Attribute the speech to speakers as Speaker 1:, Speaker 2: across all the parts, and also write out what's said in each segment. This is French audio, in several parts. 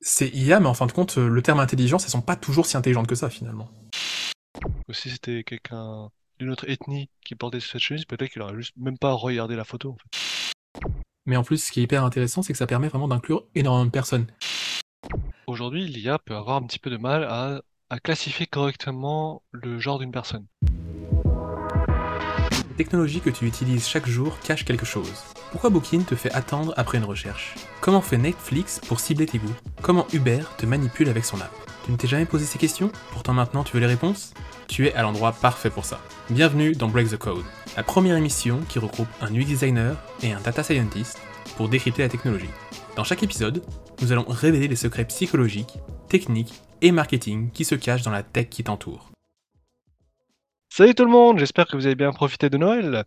Speaker 1: c'est IA, mais en fin de compte, le terme intelligence, elles sont pas toujours si intelligentes que ça finalement.
Speaker 2: Si c'était quelqu'un d'une autre ethnie qui portait cette chemise, peut-être qu'il aurait juste même pas regardé la photo. En fait.
Speaker 1: Mais en plus, ce qui est hyper intéressant, c'est que ça permet vraiment d'inclure énormément de personnes.
Speaker 2: Aujourd'hui, l'IA peut avoir un petit peu de mal à, à classifier correctement le genre d'une personne.
Speaker 1: Technologies que tu utilises chaque jour cachent quelque chose. Pourquoi Booking te fait attendre après une recherche? Comment fait Netflix pour cibler tes goûts? Comment Uber te manipule avec son app? Tu ne t'es jamais posé ces questions? Pourtant maintenant tu veux les réponses? Tu es à l'endroit parfait pour ça. Bienvenue dans Break the Code, la première émission qui regroupe un UX designer et un data scientist pour décrypter la technologie. Dans chaque épisode, nous allons révéler les secrets psychologiques, techniques et marketing qui se cachent dans la tech qui t'entoure.
Speaker 2: Salut tout le monde, j'espère que vous avez bien profité de Noël.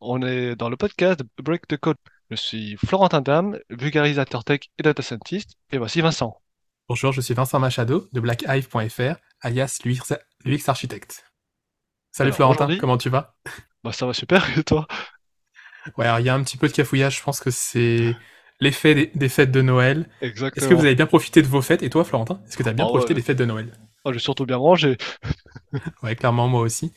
Speaker 2: On est dans le podcast Break the Code. Je suis Florentin Dam, vulgarisateur tech et data scientist, et voici Vincent.
Speaker 1: Bonjour, je suis Vincent Machado de blackhive.fr, alias l'UX architecte. Salut Florentin, comment tu vas?
Speaker 2: Bah ça va super, et toi?
Speaker 1: Ouais, alors il y a un petit peu de cafouillage, je pense que c'est l'effet des, fêtes de Noël.
Speaker 2: Exactement.
Speaker 1: Est-ce que vous avez bien profité de vos fêtes Et toi, Florentin, est-ce que tu as bien ah profité des fêtes de Noël?
Speaker 2: Oh, J'ai surtout bien mangé.
Speaker 1: ouais, clairement, moi aussi.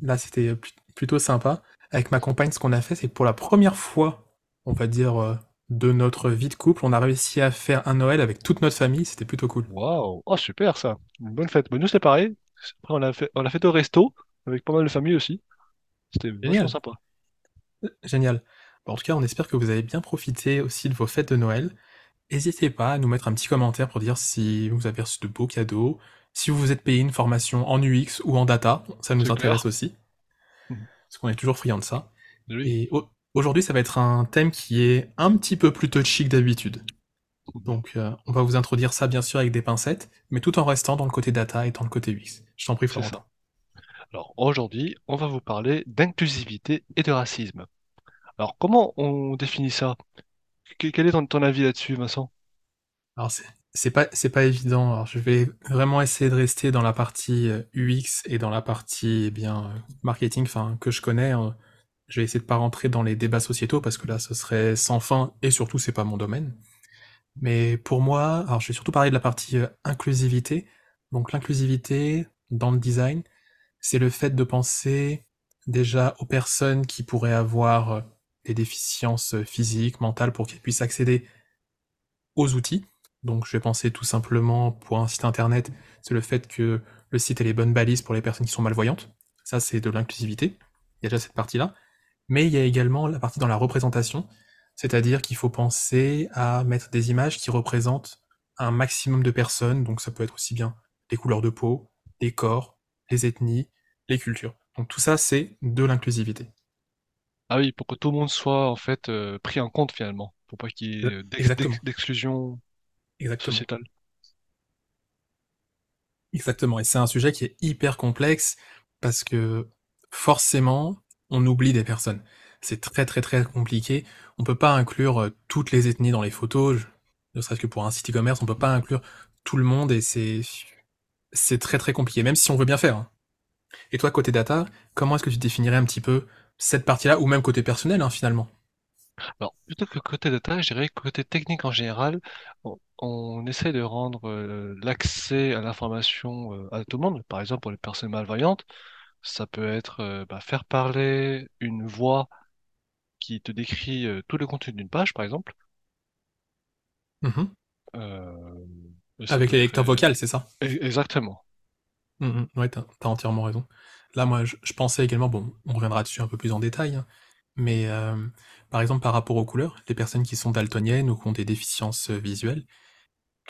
Speaker 1: Là, c'était euh, plutôt sympa. Avec ma compagne, ce qu'on a fait, c'est que pour la première fois, on va dire, euh, de notre vie de couple, on a réussi à faire un Noël avec toute notre famille. C'était plutôt cool.
Speaker 2: Waouh Oh, super ça Une bonne fête. nous, c'est pareil. Après, on a, fait, on a fait au resto, avec pas mal de famille aussi. C'était vraiment sympa.
Speaker 1: Génial. En tout cas, on espère que vous avez bien profité aussi de vos fêtes de Noël. N'hésitez pas à nous mettre un petit commentaire pour dire si vous avez reçu de beaux cadeaux, si vous vous êtes payé une formation en UX ou en data, ça nous intéresse aussi. Mhm. Parce qu'on est toujours friand de ça. Et aujourd'hui, ça va être un thème qui est un petit peu plus touchy que d'habitude. Donc, euh, on va vous introduire ça bien sûr avec des pincettes, mais tout en restant dans le côté data et dans le côté UX. Je t'en prie, Florentin.
Speaker 2: Alors aujourd'hui, on va vous parler d'inclusivité et de racisme. Alors, comment on définit ça? Quel est ton, avis là-dessus, Vincent?
Speaker 1: Alors c'est pas c'est pas évident. Alors je vais vraiment essayer de rester dans la partie UX euh, et dans la partie eh bien euh, marketing, enfin que je connais. Hein. Je vais essayer de pas rentrer dans les débats sociétaux parce que là ce serait sans fin et surtout c'est pas mon domaine. Mais pour moi, alors je vais surtout parler de la partie euh, inclusivité. Donc l'inclusivité dans le design, c'est le fait de penser déjà aux personnes qui pourraient avoir des déficiences physiques, mentales, pour qu'ils puissent accéder aux outils. Donc je vais penser tout simplement pour un site internet, c'est le fait que le site ait les bonnes balises pour les personnes qui sont malvoyantes. Ça c'est de l'inclusivité. Il y a déjà cette partie-là. Mais il y a également la partie dans la représentation, c'est-à-dire qu'il faut penser à mettre des images qui représentent un maximum de personnes, donc ça peut être aussi bien les couleurs de peau, les corps, les ethnies, les cultures. Donc tout ça c'est de l'inclusivité.
Speaker 2: Ah oui, pour que tout le monde soit en fait euh, pris en compte finalement, pour pas qu'il y ait d'exclusion sociétale.
Speaker 1: Exactement, et c'est un sujet qui est hyper complexe parce que forcément, on oublie des personnes. C'est très très très compliqué. On peut pas inclure euh, toutes les ethnies dans les photos, ne serait-ce que pour un site e-commerce, on peut pas inclure tout le monde et c'est c'est très très compliqué, même si on veut bien faire. Hein. Et toi, côté data, comment est-ce que tu définirais un petit peu cette partie-là, ou même côté personnel, hein, finalement?
Speaker 2: Alors, plutôt que côté data, je dirais côté technique en général, on, essaie de rendre euh, l'accès à l'information euh, à tout le monde. Par exemple, pour les personnes malvoyantes, ça peut être euh, bah, faire parler une voix qui te décrit tout le contenu d'une page, par exemple.
Speaker 1: Mmh Avec les lecteurs vocaux, c'est ça?
Speaker 2: E-, Exactement.
Speaker 1: Mmh ouais, t'as entièrement raison. Là, moi, je, pensais également, bon, on reviendra dessus un peu plus en détail, hein, mais euh, par exemple, par rapport aux couleurs, les personnes qui sont daltoniennes ou qui ont des déficiences euh, visuelles,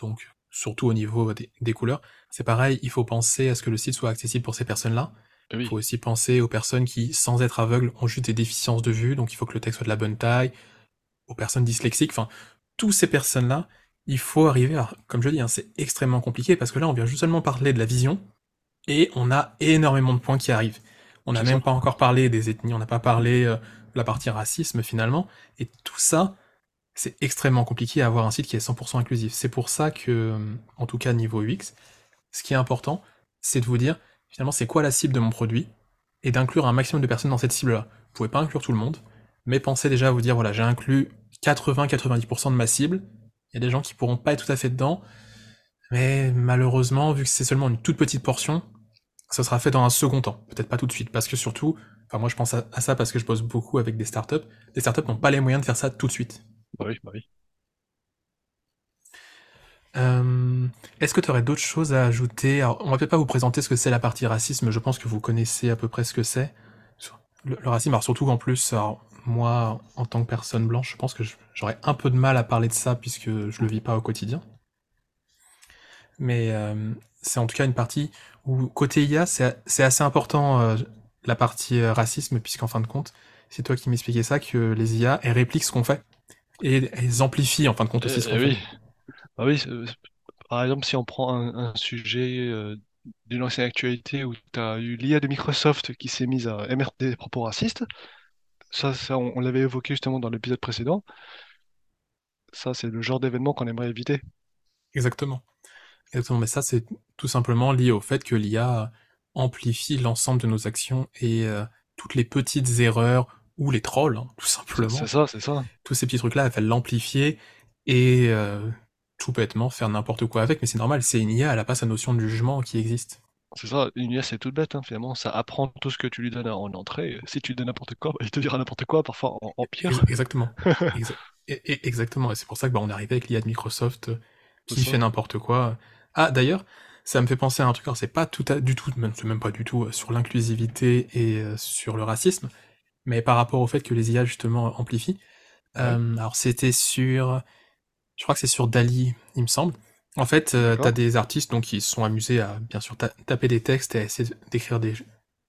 Speaker 1: donc surtout au niveau des, couleurs, c'est pareil, il faut penser à ce que le site soit accessible pour ces personnes-là. Il faut aussi penser aux personnes qui, sans être aveugles, ont juste des déficiences de vue, donc il faut que le texte soit de la bonne taille, aux personnes dyslexiques, enfin, toutes ces personnes-là, il faut arriver à, comme je dis, hein, c'est extrêmement compliqué parce que là, on vient juste seulement parler de la vision, et on a énormément de points qui arrivent. On n'a même pas encore parlé des ethnies, on n'a pas parlé euh, la partie racisme finalement, et tout ça, c'est extrêmement compliqué à avoir un site qui est 100% inclusif. C'est pour ça que, en tout cas niveau UX, ce qui est important, c'est de vous dire finalement c'est quoi la cible de mon produit, et d'inclure un maximum de personnes dans cette cible-là. Vous pouvez pas inclure tout le monde, mais pensez déjà à vous dire voilà j'ai inclus 80-90% de ma cible, Il y a des gens qui pourront pas être tout à fait dedans, mais malheureusement, vu que c'est seulement une toute petite portion, ça sera fait dans un second temps, peut-être pas tout de suite, parce que surtout, enfin moi je pense à, à ça parce que je bosse beaucoup avec des startups, les startups n'ont pas les moyens de faire ça tout de suite.
Speaker 2: Bah oui, bah oui.
Speaker 1: Euh, Est-ce que tu aurais d'autres choses à ajouter? Alors, on va peut-être pas vous présenter ce que c'est la partie racisme, je pense que vous connaissez à peu près ce que c'est. Le, le racisme, alors surtout qu'en plus, alors, moi, en tant que personne blanche, je pense que j'aurais un peu de mal à parler de ça puisque je le vis pas au quotidien. Mais euh, c'est en tout cas une partie où, côté IA, c'est c'est assez important, euh, la partie euh, racisme, puisqu'en fin de compte, c'est toi qui m'expliquais ça, que les IA, elles répliquent ce qu'on fait. Et elles amplifient, en fin de compte, aussi
Speaker 2: Eh,
Speaker 1: ce qu'on
Speaker 2: eh
Speaker 1: fait.
Speaker 2: oui, bah oui. Par exemple, si on prend un, un sujet euh, d'une ancienne actualité où tu as eu l'IA de Microsoft qui s'est mise à émettre des propos racistes, ça, ça on, on l'avait évoqué justement dans l'épisode précédent, ça c'est le genre d'événement qu'on aimerait éviter.
Speaker 1: Exactement. Exactement, mais ça, c'est tout simplement lié au fait que l'IA amplifie l'ensemble de nos actions et euh, toutes les petites erreurs ou les trolls, hein, tout
Speaker 2: C'est c'est
Speaker 1: simplement.
Speaker 2: ça, c'est ça.
Speaker 1: Tous ces petits trucs-là, elle va l'amplifier et euh, tout bêtement faire n'importe quoi avec, mais c'est normal, c'est une IA, elle a pas sa notion de jugement qui existe.
Speaker 2: C'est ça, une IA c'est toute bête hein, finalement, ça apprend tout ce que tu lui donnes en entrée. Si tu lui donnes n'importe quoi, bah, il te dira n'importe quoi, parfois en, pire.
Speaker 1: Exactement. Exa- et- et- exactement, et c'est pour ça que bah, on est arrivé avec l'IA de Microsoft euh, qui fait n'importe quoi. Ah, d'ailleurs, ça me fait penser à un truc, alors c'est pas tout à, du tout, même, pas du tout euh, sur l'inclusivité et euh, sur le racisme, mais par rapport au fait que les IA justement amplifient.
Speaker 2: Ouais,
Speaker 1: Euh, alors c'était sur, je crois que c'est sur Dali, il me semble. En fait, euh, t'as des artistes donc qui se sont amusés à bien sûr ta- taper des textes et à essayer d'écrire des,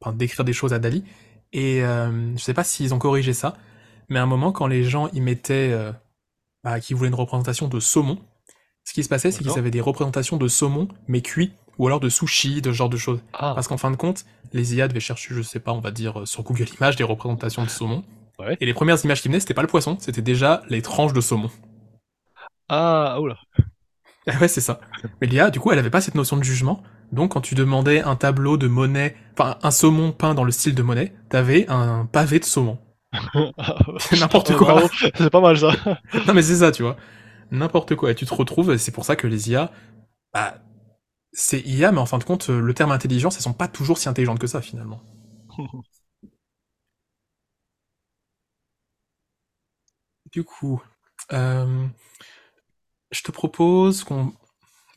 Speaker 1: enfin, d'écrire des choses à Dali. Et euh, je sais pas s'ils ont corrigé ça, mais à un moment quand les gens y mettaient, bah, qui voulaient une représentation de saumon, ce qui se passait c'est qu'ils avaient des représentations de saumon mais cuit ou alors de sushi, de ce genre de choses.
Speaker 2: Ah,
Speaker 1: Parce qu'en fin de compte, les IA devaient chercher, je sais pas, on va dire euh, sur Google Images des représentations de saumon
Speaker 2: ouais.
Speaker 1: et les premières images qui venaient, c'était pas le poisson, c'était déjà les tranches de saumon.
Speaker 2: Ah, oula.
Speaker 1: Ah ouais, c'est ça. Mais l'IA, du coup, elle avait pas cette notion de jugement. Donc, quand tu demandais un tableau de Monet, enfin, un saumon peint dans le style de Monet, t'avais un pavé de saumon. C'est n'importe
Speaker 2: Ah,
Speaker 1: quoi.
Speaker 2: c'est pas mal ça.
Speaker 1: Non, mais c'est ça, tu vois. N'importe quoi. Et tu te retrouves, et c'est pour ça que les IA, bah, c'est IA, mais en fin de compte, le terme intelligence, elles sont pas toujours si intelligentes que ça, finalement. Du coup, euh, je te propose qu'on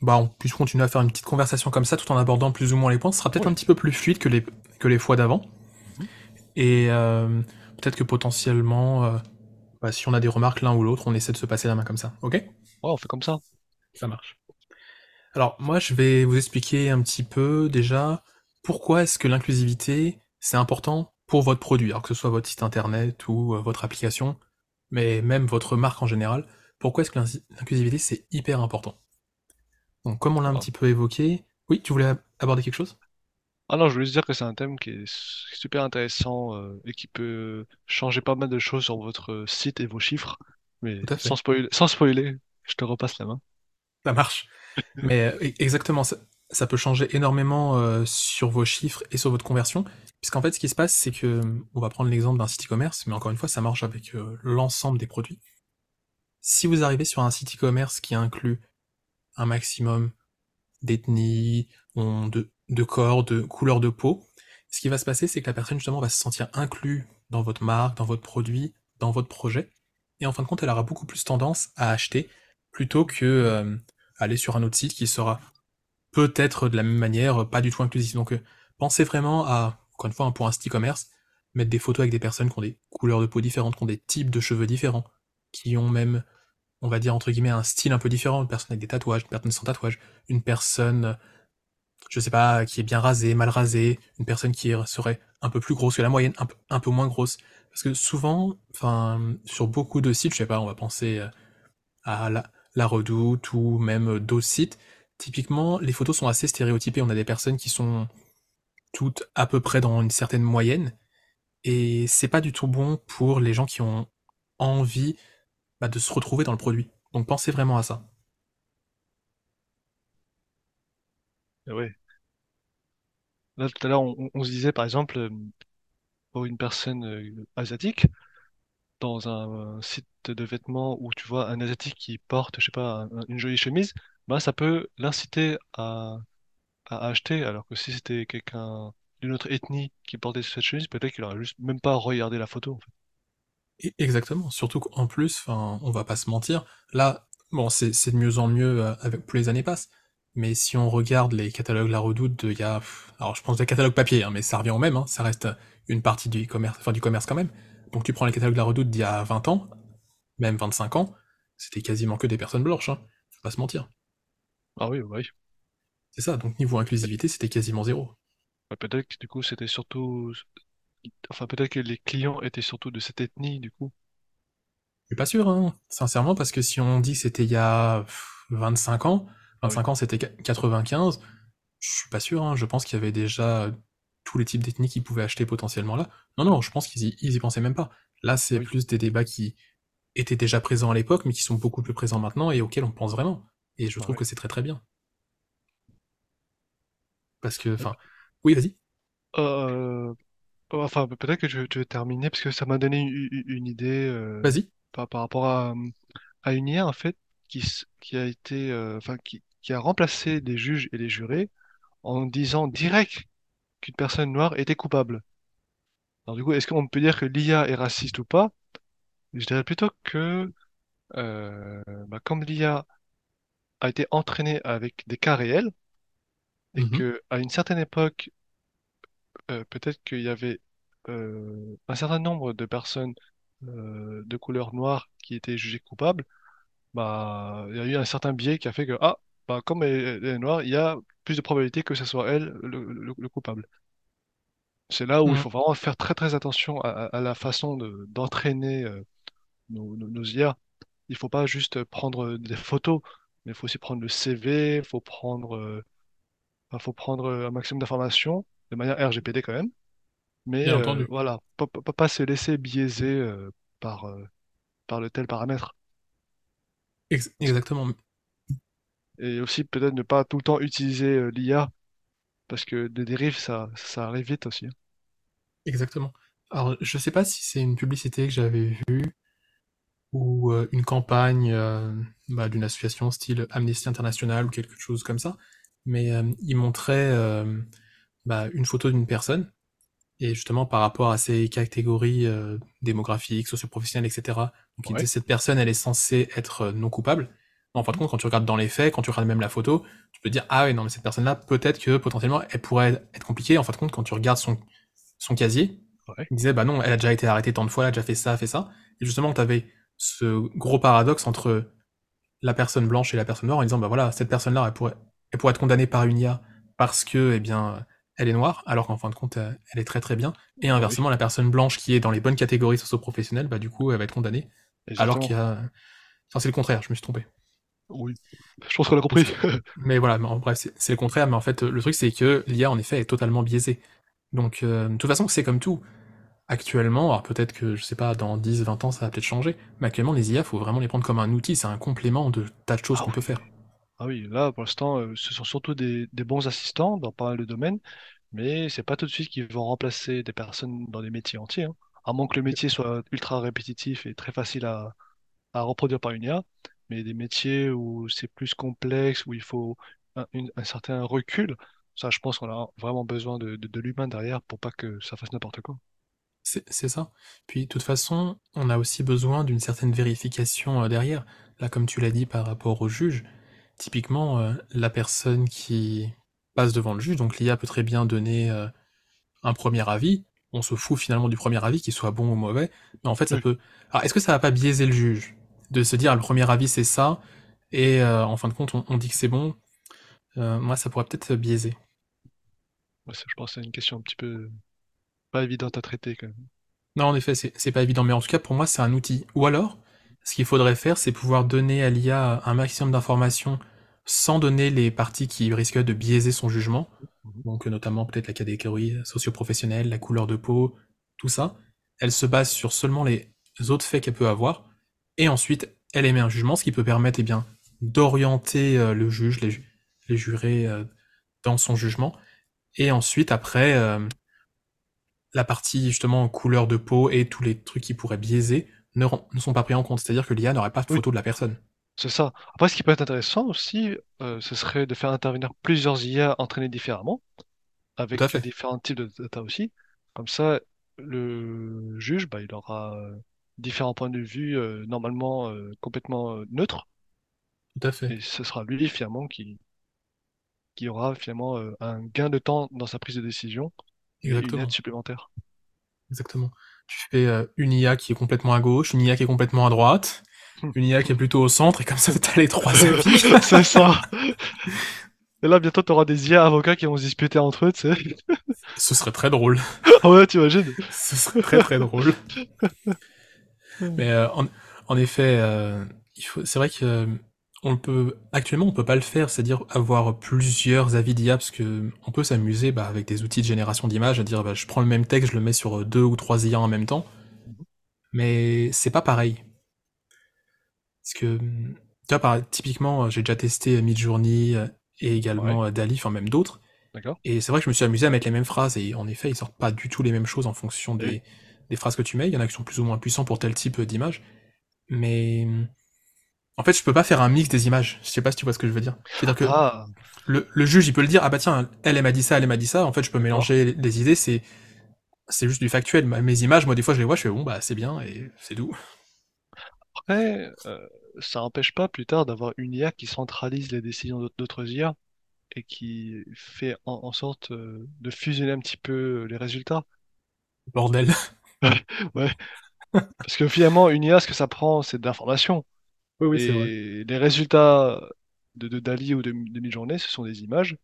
Speaker 1: bah, on puisse continuer à faire une petite conversation comme ça, tout en abordant plus ou moins les points. Ce sera peut-être un petit peu plus fluide que les, que les fois d'avant.
Speaker 2: Mhm.
Speaker 1: Et euh, peut-être que potentiellement, euh, bah, si on a des remarques l'un ou l'autre, on essaie de se passer la main comme ça. Ok?
Speaker 2: Ouais, on fait comme ça.
Speaker 1: Ça marche. Alors, moi, je vais vous expliquer un petit peu déjà pourquoi est-ce que l'inclusivité, c'est important pour votre produit, alors que ce soit votre site internet ou euh, votre application, mais même votre marque en général. Pourquoi est-ce que l'in- l'inclusivité, c'est hyper important? Donc, comme on l'a un
Speaker 2: Ah.
Speaker 1: petit peu évoqué, oui, tu voulais ab- aborder quelque chose?
Speaker 2: Ah non, je voulais juste dire que c'est un thème qui est s- super intéressant euh, et qui peut changer pas mal de choses sur votre site et vos chiffres. Mais
Speaker 1: Tout à
Speaker 2: sans spoiler, sans spoiler, je te repasse la main.
Speaker 1: Ça marche. Mais euh, e- exactement, ça, ça peut changer énormément euh, sur vos chiffres et sur votre conversion. Puisqu'en fait, ce qui se passe, c'est que, on va prendre l'exemple d'un site e-commerce, mais encore une fois, ça marche avec euh, l'ensemble des produits. Si vous arrivez sur un site e-commerce qui inclut un maximum d'ethnie, on- de, de corps, de couleur de peau, ce qui va se passer, c'est que la personne justement va se sentir inclus dans votre marque, dans votre produit, dans votre projet, et en fin de compte, elle aura beaucoup plus tendance à acheter plutôt que euh, aller sur un autre site qui sera peut-être de la même manière pas du tout inclusif. Donc euh, pensez vraiment à, encore une fois, hein, pour un site e-commerce, mettre des photos avec des personnes qui ont des couleurs de peau différentes, qui ont des types de cheveux différents, qui ont même on va dire entre guillemets un style un peu différent, une personne avec des tatouages, une personne sans tatouage, une personne, je sais pas, qui est bien rasée, mal rasée, une personne qui serait un peu plus grosse que la moyenne, un peu, moins grosse. Parce que souvent, sur beaucoup de sites, je sais pas, on va penser euh, à la, Redoute ou même d'autres sites, typiquement, les photos sont assez stéréotypées. On a des personnes qui sont toutes à peu près dans une certaine moyenne, et c'est pas du tout bon pour les gens qui ont envie bah, de se retrouver dans le produit. Donc pensez vraiment à ça.
Speaker 2: Et ouais. Là, tout à l'heure, on, se disait, par exemple, euh, pour une personne euh, asiatique, dans un, site de vêtements où tu vois un Asiatique qui porte, je sais pas, un- une jolie chemise, bah ça peut l'inciter à, acheter, alors que si c'était quelqu'un d'une autre ethnie qui portait cette chemise, peut-être qu'il aurait juste même pas regardé la photo.
Speaker 1: Et- Exactement. Surtout qu'en plus, enfin, on va pas se mentir. Là, bon, c'est c'est de mieux en mieux euh, avec plus les années passent. Mais si on regarde les catalogues La Redoute, il y a, alors je pense des catalogues papier, hein, mais ça revient au même. Hein, ça reste une partie du e-commerce, enfin du commerce quand même. Donc tu prends les catalogues La Redoute d'il y a 20 ans, même 25 ans, c'était quasiment que des personnes blanches. Hein, faut pas se mentir.
Speaker 2: Ah oui, oui.
Speaker 1: C'est ça. Donc niveau inclusivité, c'était quasiment zéro.
Speaker 2: Bah, peut-être que du coup c'était surtout, enfin peut-être que les clients étaient surtout de cette ethnie, du coup.
Speaker 1: Je suis pas sûr, hein, sincèrement, parce que si on dit que c'était il y a pff, 25 ans,
Speaker 2: Ah oui,
Speaker 1: 25 ans c'était 95, je suis pas sûr, hein, je pense qu'il y avait déjà euh, tous les types d'ethnies qui pouvaient acheter potentiellement là. Non, non, je pense qu'ils y, ils y pensaient même pas. Là, c'est
Speaker 2: oui,
Speaker 1: plus des débats qui étaient déjà présents à l'époque, mais qui sont beaucoup plus présents maintenant et auxquels on pense vraiment. Et je trouve
Speaker 2: ouais.
Speaker 1: que c'est très très bien. Parce que, enfin, oui, vas-y,
Speaker 2: Euh, enfin peut-être que je, je vais terminer parce que ça m'a donné une, idée euh,
Speaker 1: vas-y.
Speaker 2: par, par rapport à, à une IA en fait qui, qui a été, euh, enfin qui, qui a remplacé les juges et les jurés en disant direct qu'une personne noire était coupable. Alors du coup, est-ce qu'on peut dire que l'IA est raciste ou pas? Je dirais plutôt que euh, bah, comme l'IA a été entraînée avec des cas réels et
Speaker 1: Mhm,
Speaker 2: que à une certaine époque, euh, peut-être qu'il y avait euh, un certain nombre de personnes euh, de couleur noire qui étaient jugées coupables, bah il y a eu un certain biais qui a fait que ah bah comme elle, elle est noire, il y a plus de probabilité que ce soit elle le, le- le coupable. C'est là où il
Speaker 1: mhm.
Speaker 2: faut vraiment faire très très attention à, à- à la façon de d'entraîner euh, nos, nos, nos IA. Il faut pas juste prendre des photos, mais il faut aussi prendre le CV, il faut prendre, euh, enfin, faut prendre un maximum d'informations, de manière RGPD quand même. Mais
Speaker 1: Bien
Speaker 2: euh,
Speaker 1: entendu.
Speaker 2: voilà, pas, pas- pas se laisser biaiser euh, par, euh, par le tel paramètre.
Speaker 1: Ex- exactement.
Speaker 2: Et aussi peut-être ne pas tout le temps utiliser euh, l'IA, parce que des dérives, ça, ça arrive vite aussi. hein.
Speaker 1: Exactement. Alors, je sais pas si c'est une publicité que j'avais vue ou euh, une campagne euh, bah, d'une association style Amnesty International ou quelque chose comme ça, mais euh, il montrait bah, une photo d'une personne et justement par rapport à ses catégories démographiques, socioprofessionnelles, etc. Donc il
Speaker 2: Ouais.
Speaker 1: disait cette personne elle est censée être non coupable. En fin de compte, quand tu regardes dans les faits, quand tu regardes même la photo, tu peux dire ah ouais non mais cette personne-là peut-être que potentiellement elle pourrait être compliquée. En fin de compte, quand tu regardes son son casier,
Speaker 2: Ouais.
Speaker 1: il disait bah non, elle a déjà été arrêtée tant de fois, elle a déjà fait ça, fait ça. Et justement, tu avais ce gros paradoxe entre la personne blanche et la personne noire en disant bah voilà, cette personne-là, elle pourrait, elle pourrait être condamnée par une IA parce que, eh bien, elle est noire, alors qu'en fin de compte, elle est très très bien. Et
Speaker 2: oui,
Speaker 1: inversement, la personne blanche qui est dans les bonnes catégories socio-professionnelles, bah du coup, elle va être condamnée. Alors qu'il y a, enfin, c'est le contraire, je me suis trompé.
Speaker 2: Oui. Je pense qu'on a
Speaker 1: Donc,
Speaker 2: compris.
Speaker 1: mais voilà, mais en bref, c'est le contraire, mais en fait, le truc, c'est que l'IA, en effet, est totalement biaisée. Donc, euh, de toute façon, c'est comme tout. Actuellement, alors peut-être que, je sais pas, dans 10, 20 ans, ça va peut-être changer, mais actuellement, les IA, faut vraiment les prendre comme un outil, c'est un complément de tas de choses
Speaker 2: Ah
Speaker 1: qu'on peut faire.
Speaker 2: Ah oui, là, pour l'instant, euh, ce sont surtout des, des bons assistants dans pas mal de domaines, mais c'est pas tout de suite qu'ils vont remplacer des personnes dans des métiers entiers, hein. À moins que le métier soit ultra répétitif et très facile à, à reproduire par une IA, mais des métiers où c'est plus complexe, où il faut un, une- un certain recul, ça, je pense qu'on a vraiment besoin de, de, de l'humain derrière pour pas que ça fasse n'importe quoi.
Speaker 1: C'est ça. Puis, de toute façon, on a aussi besoin d'une certaine vérification euh, derrière. Là, comme tu l'as dit par rapport au juge, typiquement, euh, la personne qui passe devant le juge, donc l'IA peut très bien donner euh, un premier avis. On se fout finalement du premier avis, qu'il soit bon ou mauvais, mais en fait, ça
Speaker 2: Oui,
Speaker 1: peut. Alors, est-ce que ça va pas biaiser le juge? De se dire le premier avis c'est ça, et euh, en fin de compte, on, on dit que c'est bon Euh, Moi, ça pourrait peut-être biaiser.
Speaker 2: Ouais, ça, je pense que c'est une question un petit peu pas évidente à traiter quand même.
Speaker 1: Non, en effet, c'est pas évident, mais en tout cas, pour moi, c'est un outil. Ou alors, ce qu'il faudrait faire, c'est pouvoir donner à l'IA un maximum d'informations sans donner les parties qui risquent de biaiser son jugement.
Speaker 2: Mhm.
Speaker 1: Donc, euh, notamment peut-être la catégorie socio-professionnelle, la couleur de peau, tout ça. Elle se base sur seulement les autres faits qu'elle peut avoir. Et ensuite, elle émet un jugement, ce qui peut permettre, eh bien, d'orienter euh, le juge, les, les jurés, euh, dans son jugement. Et ensuite, après, euh, la partie justement couleur de peau et tous les trucs qui pourraient biaiser, ne, ne sont pas pris en compte. C'est-à-dire que l'IA n'aurait pas de
Speaker 2: Oui,
Speaker 1: photo de la personne.
Speaker 2: c'est ça. Après, ce qui peut être intéressant aussi, ce serait de faire intervenir plusieurs IA entraînées différemment, avec différents types de data aussi. Comme ça, le juge, bah, il aura différents points de vue euh, normalement euh, complètement euh, neutres,
Speaker 1: Tout à fait.
Speaker 2: et ce sera lui finalement qui, qui aura finalement euh, un gain de temps dans sa prise de décision et une aide
Speaker 1: Exactement.
Speaker 2: supplémentaire.
Speaker 1: Exactement. Tu fais une IA qui est complètement à gauche, une IA qui est complètement à droite, une IA qui est plutôt au centre, et comme ça, t'as les trois avis.
Speaker 2: C'est ça. Et là, bientôt, tu auras des IA avocats qui vont se disputer entre eux, tu sais.
Speaker 1: Ce serait très drôle.
Speaker 2: Ah ouais, t'imagines?
Speaker 1: Ce serait très très drôle. Mais euh, en, en effet, euh, il faut, c'est vrai que euh, on peut actuellement on peut pas le faire, c'est-à-dire avoir plusieurs avis d'IA parce que on peut s'amuser bah, avec des outils de génération d'images, à dire bah, je prends le même texte, je le mets sur euh, deux ou trois IA en même temps, mais c'est pas pareil. Parce que tu vois, par, typiquement, euh, j'ai déjà testé Midjourney euh, et
Speaker 2: Ouais,
Speaker 1: également euh, Dali, enfin même d'autres,
Speaker 2: d'accord.
Speaker 1: et c'est vrai que je me suis amusé à mettre les mêmes phrases et en effet ils sortent pas du tout les mêmes choses en fonction
Speaker 2: Et oui.
Speaker 1: Des, phrases que tu mets. Il y en a qui sont plus ou moins puissants pour tel type d'image, mais En fait, je peux pas faire un mix des images. Je sais pas si tu vois ce que je veux dire. C'est-à-dire que
Speaker 2: Ah,
Speaker 1: le, le juge, il peut le dire, ah bah tiens, elle, elle m'a dit ça, elle, m'a dit ça. En fait, je peux mélanger les, les idées, c'est, c'est juste du factuel. Mes images, moi, des fois, je les vois, je fais bon, bah c'est bien, et c'est tout.
Speaker 2: Après, euh, ça n'empêche pas plus tard d'avoir une IA qui centralise les décisions d'aut- d'autres IA et qui fait en, en sorte euh, de fusionner un petit peu les résultats.
Speaker 1: Bordel.
Speaker 2: Ouais, parce que finalement, une IA, ce que ça prend, c'est de l'information.
Speaker 1: Oui, oui, c'est vrai.
Speaker 2: Les résultats de, de Dali ou de, de Midjourney, ce sont des images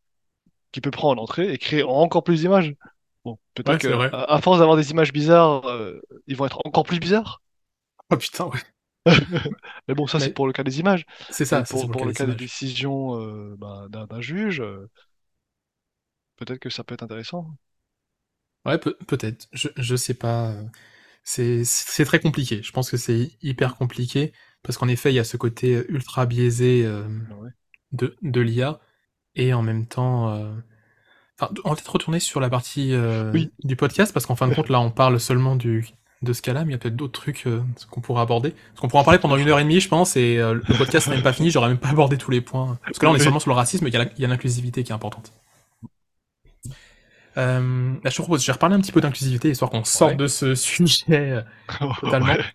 Speaker 2: qu'il peut prendre en entrée et créer encore plus d'images. Bon, peut-être
Speaker 1: Ouais, c'est
Speaker 2: que
Speaker 1: vrai.
Speaker 2: à, à force d'avoir des images bizarres, euh, ils vont être encore plus bizarres.
Speaker 1: Oh putain, ouais.
Speaker 2: Mais bon, ça c'est pour le cas des images.
Speaker 1: c'est ça,
Speaker 2: pour,
Speaker 1: pour le cas des
Speaker 2: décisions euh, bah, d'un d'un juge, euh, peut-être que ça peut être intéressant.
Speaker 1: Ouais, peut- peut-être. Je, je sais pas. C'est, c'est très compliqué. Je pense que c'est hyper compliqué, parce qu'en effet, il y a ce côté ultra biaisé euh,
Speaker 2: Ouais.
Speaker 1: de, de l'IA, et en même temps, euh, Enfin, on va peut-être retourner sur la partie euh,
Speaker 2: Oui,
Speaker 1: du podcast, parce qu'en fin de compte, là, on parle seulement du, de ce cas-là, mais il y a peut-être d'autres trucs euh, qu'on pourra aborder. Parce qu'on pourra en parler pendant une heure et demie, je pense, et euh, le podcast n'est même pas fini, j'aurais même pas abordé tous les points. Parce que là, on est
Speaker 2: oui,
Speaker 1: seulement sur le racisme, il y a la- il y a l'inclusivité qui est importante. Euh, là, je te propose, je vais reparler un petit peu d'inclusivité, histoire qu'on sorte
Speaker 2: ouais,
Speaker 1: de ce sujet euh, totalement.
Speaker 2: ouais,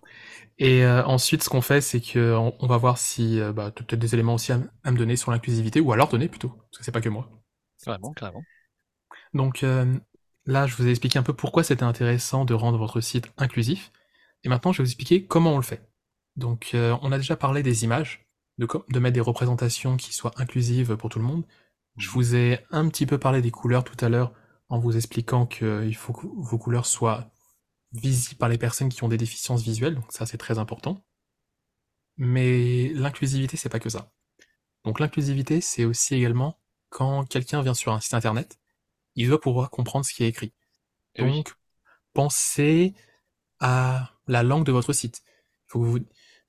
Speaker 1: Et euh, ensuite, ce qu'on fait, c'est que on, on va voir si euh, bah, tu as peut-être des éléments aussi à, me donner sur l'inclusivité, ou à leur donner plutôt, parce que c'est pas que moi.
Speaker 2: carrément, carrément.
Speaker 1: Donc euh, là, je vous ai expliqué un peu pourquoi c'était intéressant de rendre votre site inclusif. Et maintenant, je vais vous expliquer comment on le fait. Donc, euh, on a déjà parlé des images, de, mettre des représentations qui soient inclusives pour tout le monde. Je
Speaker 2: Mhm.
Speaker 1: vous ai un petit peu parlé des couleurs tout à l'heure en vous expliquant qu'il faut que vos couleurs soient visibles par les personnes qui ont des déficiences visuelles. Donc ça, c'est très important. Mais l'inclusivité, c'est pas que ça. Donc l'inclusivité, c'est aussi également quand quelqu'un vient sur un site internet, il doit pouvoir comprendre ce qui est écrit.
Speaker 2: Et oui,
Speaker 1: Donc, pensez à la langue de votre site. Il faut que vous,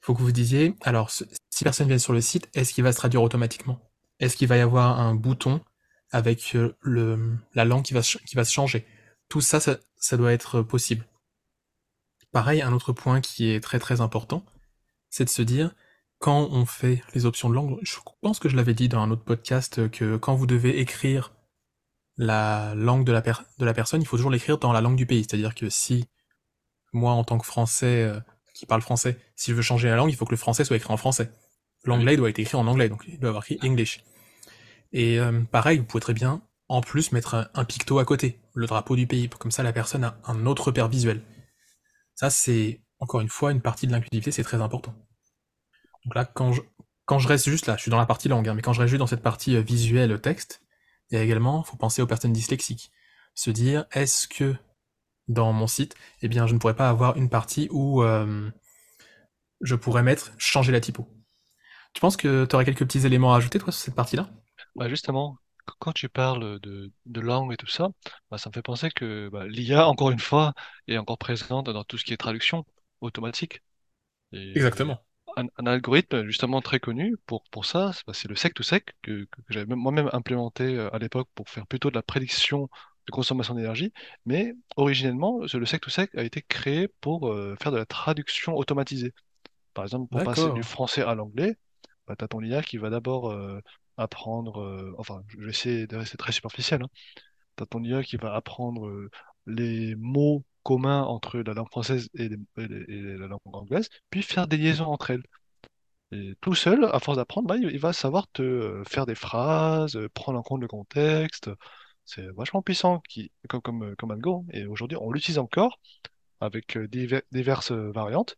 Speaker 1: faut que vous disiez, alors, si personne vient sur le site, est-ce qu'il va se traduire automatiquement? Est-ce qu'il va y avoir un bouton avec euh, le, la langue qui va, qui va se changer Tout ça, ça, ça doit être possible. Pareil, un autre point qui est très très important, c'est de se dire, quand on fait les options de langue, je pense que je l'avais dit dans un autre podcast, que quand vous devez écrire la langue de la, personne, il faut toujours l'écrire dans la langue du pays. C'est-à-dire que si moi, en tant que français euh, qui parle français, si je veux changer la langue, il faut que le français soit écrit en français. L'anglais doit être écrit en anglais, donc il doit avoir écrit English. Et euh, pareil, vous pouvez très bien, en plus, mettre un, picto à côté, le drapeau du pays, comme ça la personne a un autre repère visuel. Ça, c'est, encore une fois, une partie de l'inclusivité, c'est très important. Donc là, quand je, quand je reste juste là, je suis dans la partie langue, hein, mais quand je reste juste dans cette partie euh, visuelle texte, il y a également, faut penser aux personnes dyslexiques. Se dire, est-ce que dans mon site, eh bien, je ne pourrais pas avoir une partie où euh, je pourrais mettre changer la typo? Tu penses que tu aurais quelques petits éléments à ajouter, toi, sur cette partie-là?
Speaker 2: Bah justement, qu- quand tu parles de, de langue et tout ça, bah ça me fait penser que bah, l'IA, encore une fois, est encore présente dans tout ce qui est traduction automatique. Et
Speaker 1: Exactement.
Speaker 2: un, un algorithme justement très connu pour, pour ça, c'est bah, c'est le sec-to-sec que, que j'avais même- moi-même implémenté euh, à l'époque pour faire plutôt de la prédiction de consommation d'énergie, mais originellement, le sec to sec a été créé pour euh, faire de la traduction automatisée. Par exemple, pour passer du
Speaker 1: D'accord.
Speaker 2: français à l'anglais, bah, tu as ton IA qui va d'abord euh, apprendre, euh, enfin, je vais essayer de rester très superficiel, hein. Tu as ton IA qui va apprendre euh, les mots communs entre la langue française et, la langue anglaise, puis faire des liaisons entre elles. Et tout seul, à force d'apprendre, bah, il va savoir te euh, faire des phrases, prendre en compte le contexte. C'est vachement puissant qui, comme, comme, euh, comme algo. Et aujourd'hui, on l'utilise encore avec diver- diverses variantes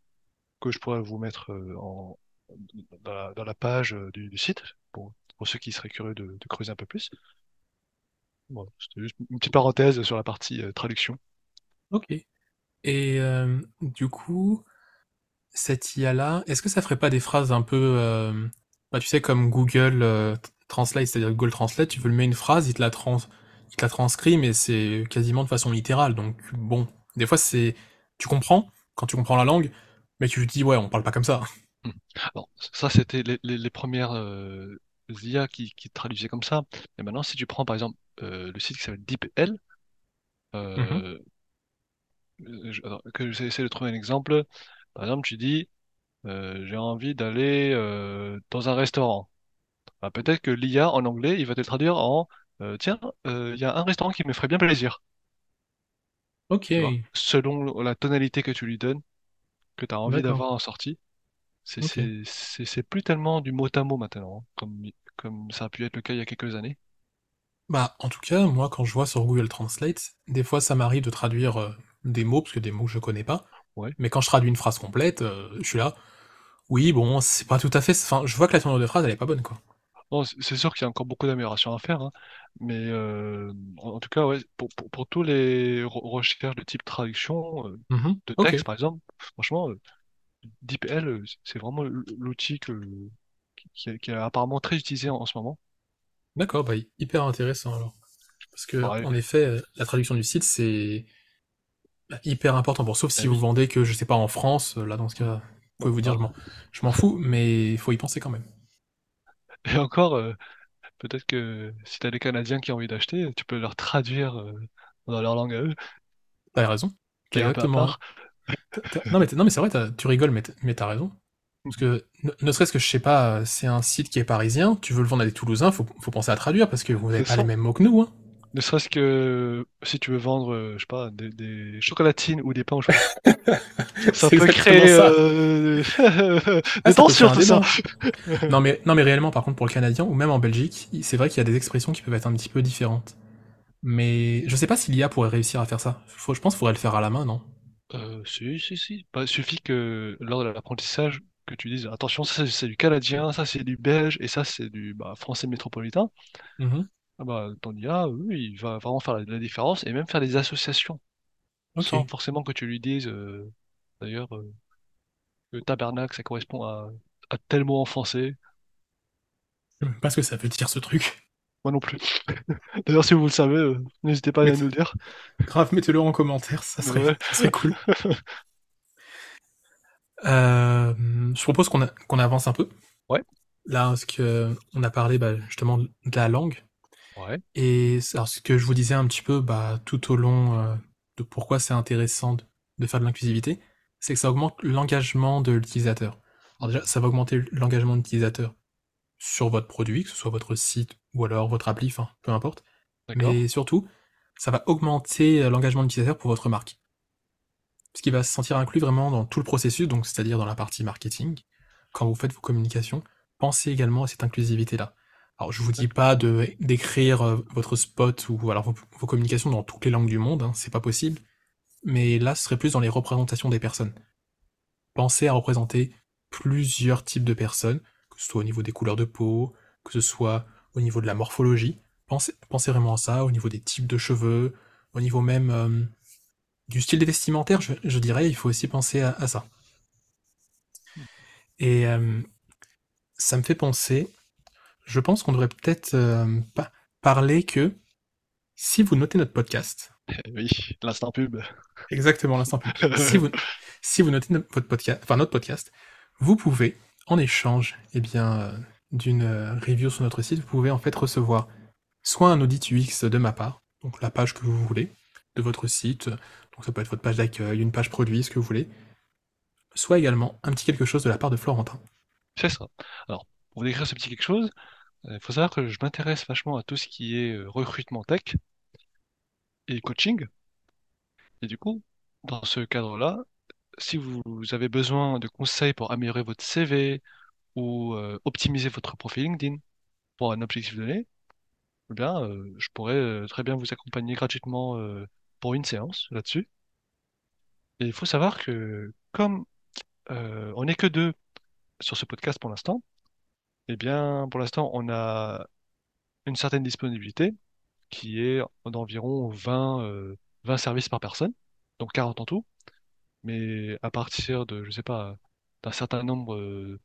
Speaker 2: que je pourrais vous mettre dans la, page du, site pour ceux qui seraient curieux de, de creuser un peu plus. C'était juste une petite parenthèse sur la partie euh, traduction.
Speaker 1: Ok. Et euh, du coup, cette IA-là, est-ce que ça ferait pas des phrases un peu, euh, bah, tu sais, comme Google Translate, c'est-à-dire Google Translate, tu veux le mettre une phrase, il te la trans, il te la transcrit, mais c'est quasiment de façon littérale. Donc bon, des fois c'est, tu comprends quand tu comprends la langue, mais tu te dis ouais, on parle pas comme ça.
Speaker 2: Hmm. Alors, ça, c'était les, les- les premières euh, IA qui, qui traduisaient comme ça. Mais maintenant, si tu prends par exemple euh, le site qui s'appelle DeepL,
Speaker 1: Mhm.
Speaker 2: euh, je- alors, que j'essaie de trouver un exemple. Par exemple, tu dis euh, j'ai envie d'aller dans un restaurant. Bah, peut-être que l'IA en anglais, il va te le traduire en tiens, il y a un restaurant qui me ferait bien plaisir.
Speaker 1: Ok,
Speaker 2: Tu vois, selon la tonalité que tu lui donnes, que tu as envie
Speaker 1: d'accord.
Speaker 2: d'avoir en sortie. C'est plus tellement du mot à mot maintenant, hein, comme, comme ça a pu être le cas il y a quelques années.
Speaker 1: Bah, en tout cas, moi, quand je vois sur Google Translate, des fois, ça m'arrive de traduire euh, des mots, parce que des mots que je connais pas.
Speaker 2: Ouais.
Speaker 1: Mais quand je traduis une phrase complète, euh, je suis là. Oui, bon, c'est pas tout à fait. Enfin, je vois que la tournure de phrase, elle est pas bonne, quoi.
Speaker 2: C'est sûr qu'il y a encore beaucoup d'améliorations à faire, hein, mais euh, en, tout cas, ouais, pour, pour, pour tous les re- recherches de type traduction euh,
Speaker 1: Mhm.
Speaker 2: de texte, par exemple, franchement, euh, DeepL, euh, c'est vraiment l'outil que, qui, qui est, apparemment très utilisé en, en ce moment.
Speaker 1: D'accord, bah, hyper intéressant alors. Parce que, en effet, euh, la traduction du site, c'est bah, hyper important. Bon, sauf
Speaker 2: eh
Speaker 1: si vous
Speaker 2: oui.
Speaker 1: vendez que, je sais pas, en France, euh, là, dans ce cas, vous pouvez vous dire, je m'en, je m'en fous, mais il faut y penser quand même.
Speaker 2: et encore, euh, peut-être que si tu as des Canadiens qui ont envie d'acheter, tu peux leur traduire euh, dans leur langue à eux,
Speaker 1: T'as raison. exactement. Non, mais, non, mais c'est vrai, tu rigoles, mais t'as mais t'as raison. Parce que, ne, ne serait-ce que, je sais pas, euh, c'est un site qui est parisien, tu veux le vendre à des Toulousains, faut, faut penser à traduire, parce que vous n'avez pas les mêmes mots que nous, hein.
Speaker 2: Ne serait-ce que si tu veux vendre, euh, je sais pas, des, des chocolatines ou des pains au chocolat. Ça peut créer
Speaker 1: ça.
Speaker 2: euh,
Speaker 1: Ah,
Speaker 2: des tensions, tout ça.
Speaker 1: Non mais, non mais réellement, par contre, pour le Canadien, ou même en Belgique, c'est vrai qu'il y a des expressions qui peuvent être un petit peu différentes. Mais je sais pas si l'IA pourrait réussir à faire ça. Faut, je pense qu'il faudrait le faire à la main, non?
Speaker 2: Euh, si, si, si. Bah, il suffit que lors de l'apprentissage, que tu dises attention, ça c'est du canadien, ça c'est du belge et ça c'est du bah, français métropolitain.
Speaker 1: Mhm.
Speaker 2: Ah bah, ton IA, oui, il va vraiment faire la, la différence et même faire des associations
Speaker 1: Ok.
Speaker 2: sans forcément que tu lui dises euh, d'ailleurs euh, que tabernacle ça correspond à, à tel mot en français.
Speaker 1: Je sais même pas ce que ça veut dire ce truc.
Speaker 2: Moi non plus. D'ailleurs, si vous le savez, euh, n'hésitez pas à nous le dire.
Speaker 1: grave, mettez-le en commentaire, ça serait,
Speaker 2: Ouais.
Speaker 1: ça serait cool. Euh, je propose qu'on a- qu'on avance un peu.
Speaker 2: Ouais.
Speaker 1: Là, parce que on a parlé bah, justement de la langue.
Speaker 2: Ouais.
Speaker 1: Et alors, ce que je vous disais un petit peu bah, tout au long euh, de pourquoi c'est intéressant de, de faire de l'inclusivité, c'est que ça augmente l'engagement de l'utilisateur. Alors déjà, ça va augmenter l'engagement de l'utilisateur sur votre produit, que ce soit votre site ou alors votre appli, enfin, peu importe. Mais surtout, ça va augmenter euh, l'engagement de l'utilisateur pour votre marque. Parce qu'il va se sentir inclus vraiment dans tout le processus, donc c'est-à-dire dans la partie marketing. Quand vous faites vos communications, pensez également à cette inclusivité-là. Alors je vous dis pas de d'écrire euh, votre spot ou alors vos, vos communications dans toutes les langues du monde, hein, c'est pas possible. Mais là, ce serait plus dans les représentations des personnes. Pensez à représenter plusieurs types de personnes, que ce soit au niveau des couleurs de peau, que ce soit au niveau de la morphologie. Pensez, pensez vraiment à ça, au niveau des types de cheveux, au niveau même euh, du style vestimentaire, je, je dirais, il faut aussi penser à, à ça. Et euh, ça me fait penser, je pense qu'on devrait peut-être euh, pa- parler que si vous notez notre podcast,
Speaker 2: Oui, l'instant pub.
Speaker 1: exactement l'instant pub, si vous, si vous notez notre, votre podcast, enfin notre podcast, vous pouvez, en échange eh bien, d'une euh, review sur notre site, vous pouvez en fait recevoir soit un audit UX de ma part, donc la page que vous voulez de votre site, donc ça peut être votre page d'accueil, une page produit, ce que vous voulez, soit également un petit quelque chose de la part de Florentin.
Speaker 2: C'est ça. Alors, pour décrire ce petit quelque chose, il faut savoir que je m'intéresse vachement à tout ce qui est recrutement tech et coaching. Et du coup, dans ce cadre-là, si vous avez besoin de conseils pour améliorer votre CV ou optimiser votre profil LinkedIn pour un objectif donné, eh bien, je pourrais très bien vous accompagner gratuitement pour une séance là-dessus. Et il faut savoir que comme on n'est que deux sur ce podcast pour l'instant, eh bien, pour l'instant, on a une certaine disponibilité qui est d'environ 20, 20 services par personne, donc 40 en tout. Mais à partir de, je sais pas, d'un certain nombre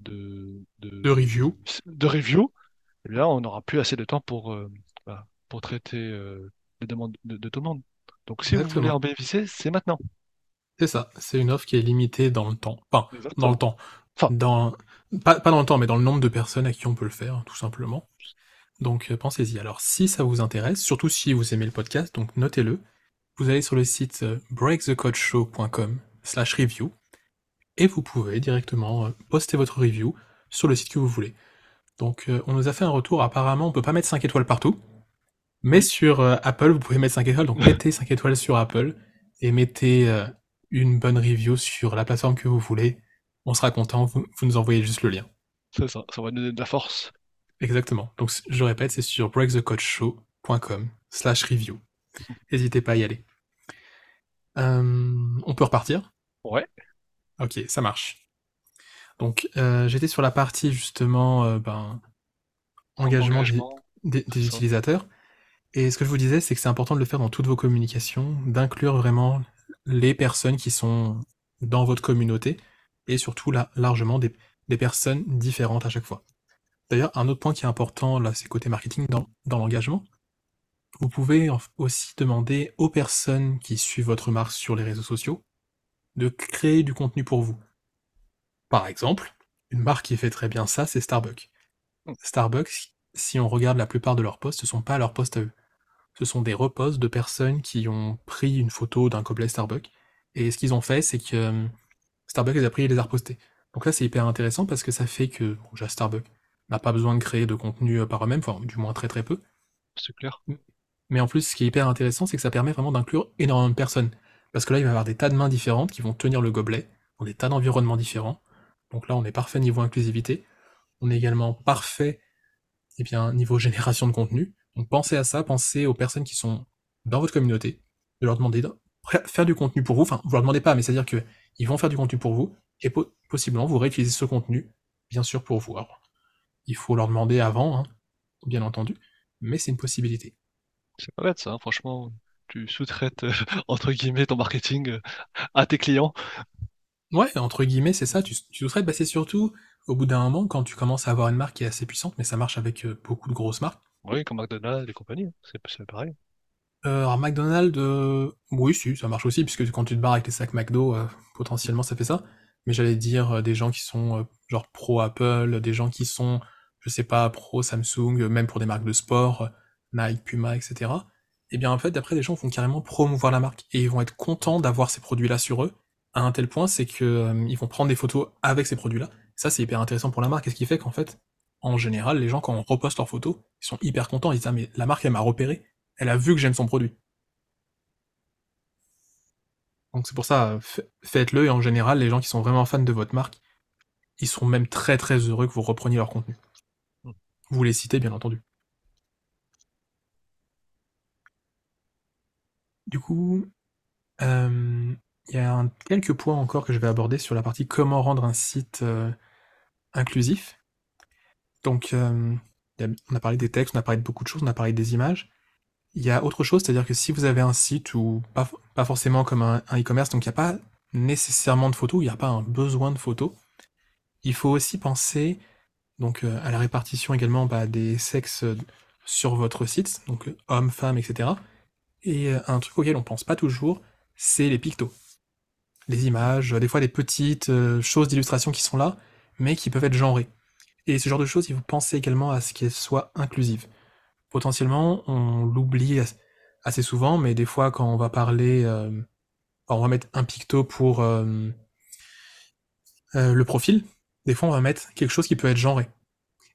Speaker 2: de, de,
Speaker 1: De review.
Speaker 2: de reviews, eh bien, on n'aura plus assez de temps pour, euh, bah, pour traiter euh, les demandes de, de tout le monde. Donc, si vous voulez
Speaker 1: Exactement.
Speaker 2: en bénéficier, c'est maintenant.
Speaker 1: C'est ça, c'est une offre qui est limitée dans le temps. Enfin, dans le temps.
Speaker 2: Enfin.
Speaker 1: Dans... Pas, pas dans le temps, mais dans le nombre de personnes à qui on peut le faire, tout simplement. Donc euh, pensez-y. Alors si ça vous intéresse, surtout si vous aimez le podcast, donc notez-le. Vous allez sur le site breakthecoachshow.com slash review et vous pouvez directement euh, poster votre review sur le site que vous voulez. Donc euh, on nous a fait un retour, apparemment on peut pas mettre 5 étoiles partout, mais sur euh, Apple vous pouvez mettre 5 étoiles, donc mettez 5 étoiles sur Apple et mettez euh, une bonne review sur la plateforme que vous voulez. On sera content, vous, vous nous envoyez juste le lien.
Speaker 2: C'est ça, ça va nous donner de la force.
Speaker 1: Exactement. Donc je répète, c'est sur breakthecoachshow.com slash review. N'hésitez pas à y aller. Euh, on peut repartir?
Speaker 2: Ouais.
Speaker 1: Ok, ça marche. Donc euh, j'étais sur la partie justement euh, ben, engagement, des-
Speaker 2: Engagement,
Speaker 1: des, utilisateurs. Et ce que je vous disais, c'est que c'est important de le faire dans toutes vos communications, d'inclure vraiment les personnes qui sont dans votre communauté, et surtout là, largement des, des personnes différentes à chaque fois. D'ailleurs, un autre point qui est important, là, c'est côté marketing dans, dans l'engagement. Vous pouvez en- aussi demander aux personnes qui suivent votre marque sur les réseaux sociaux de créer du contenu pour vous. Par exemple, une marque qui fait très bien ça, c'est Starbucks. Starbucks, si on regarde la plupart de leurs posts, ce sont pas leurs posts à eux. Ce sont des reposts de personnes qui ont pris une photo d'un gobelet Starbucks. Et ce qu'ils ont fait, c'est que euh, Starbucks les a pris et les a repostés. Donc là, c'est hyper intéressant parce que ça fait que bon, déjà Starbucks n'a pas besoin de créer de contenu euh, par eux-mêmes, enfin du moins très très peu.
Speaker 2: C'est clair.
Speaker 1: Mais en plus, ce qui est hyper intéressant, c'est que ça permet vraiment d'inclure énormément de personnes. Parce que là, il va y avoir des tas de mains différentes qui vont tenir le gobelet, dans des tas d'environnements différents. Donc là, on est parfait niveau inclusivité. On est également parfait eh bien, niveau génération de contenu. Donc pensez à ça, pensez aux personnes qui sont dans votre communauté, de leur demander de faire du contenu pour vous. Enfin, vous leur demandez pas, mais c'est-à-dire que ils vont faire du contenu pour vous, et po- possiblement vous réutilisez ce contenu, bien sûr, pour vous. Il faut leur demander avant, hein, bien entendu, mais c'est une possibilité.
Speaker 2: C'est pas bête ça, hein, franchement. Tu sous-traites, euh, entre guillemets, ton marketing euh, à tes clients?
Speaker 1: Ouais, entre guillemets, c'est ça, tu, tu sous-traites, bah c'est surtout au bout d'un moment, quand tu commences à avoir une marque qui est assez puissante, mais ça marche avec euh, beaucoup de grosses marques.
Speaker 2: Oui, comme McDonald's et compagnie, hein. c'est c'est pareil.
Speaker 1: Euh, alors McDonald's, euh, oui, si, ça marche aussi, puisque quand tu te barres avec les sacs McDo, euh, potentiellement ça fait ça. Mais j'allais dire euh, des gens qui sont euh, genre pro Apple, des gens qui sont, je sais pas, pro Samsung, euh, même pour des marques de sport, euh, Nike, Puma, etc. Et bien en fait, après, des gens vont carrément promouvoir la marque et ils vont être contents d'avoir ces produits-là sur eux, à un tel point, c'est que euh, ils vont prendre des photos avec ces produits-là. Ça, c'est hyper intéressant pour la marque, et ce qui fait qu'en fait, en général, les gens quand on reposte leurs photos, ils sont hyper contents, ils disent ah mais la marque elle m'a repéré, elle a vu que j'aime son produit. Donc c'est pour ça, fa- faites-le, et en général, les gens qui sont vraiment fans de votre marque, ils seront même très très heureux que vous repreniez leur contenu.
Speaker 2: Mm.
Speaker 1: Vous les citez, bien entendu. Du coup, euh, il y a quelques points encore que je vais aborder sur la partie comment rendre un site euh, inclusif. Donc, euh, on a parlé des textes, on a parlé de beaucoup de choses, on a parlé des images. Il y a autre chose, c'est-à-dire que si vous avez un site ou pas, forcément comme un e-commerce, donc il n'y a pas nécessairement de photos, il n'y a pas un besoin de photos, il faut aussi penser donc à la répartition également bah, des sexes sur votre site, donc hommes, femmes, etc. Et euh, un truc auquel on pense pas toujours, c'est les pictos. Les images, euh, des fois des petites euh, choses d'illustration qui sont là, mais qui peuvent être genrées. Et ce genre de choses, il faut penser également à ce qu'elles soient inclusives. potentiellement, on l'oublie assez souvent, mais des fois, quand on va parler, on va mettre un picto pour le profil, des fois, on va mettre quelque chose qui peut être genré.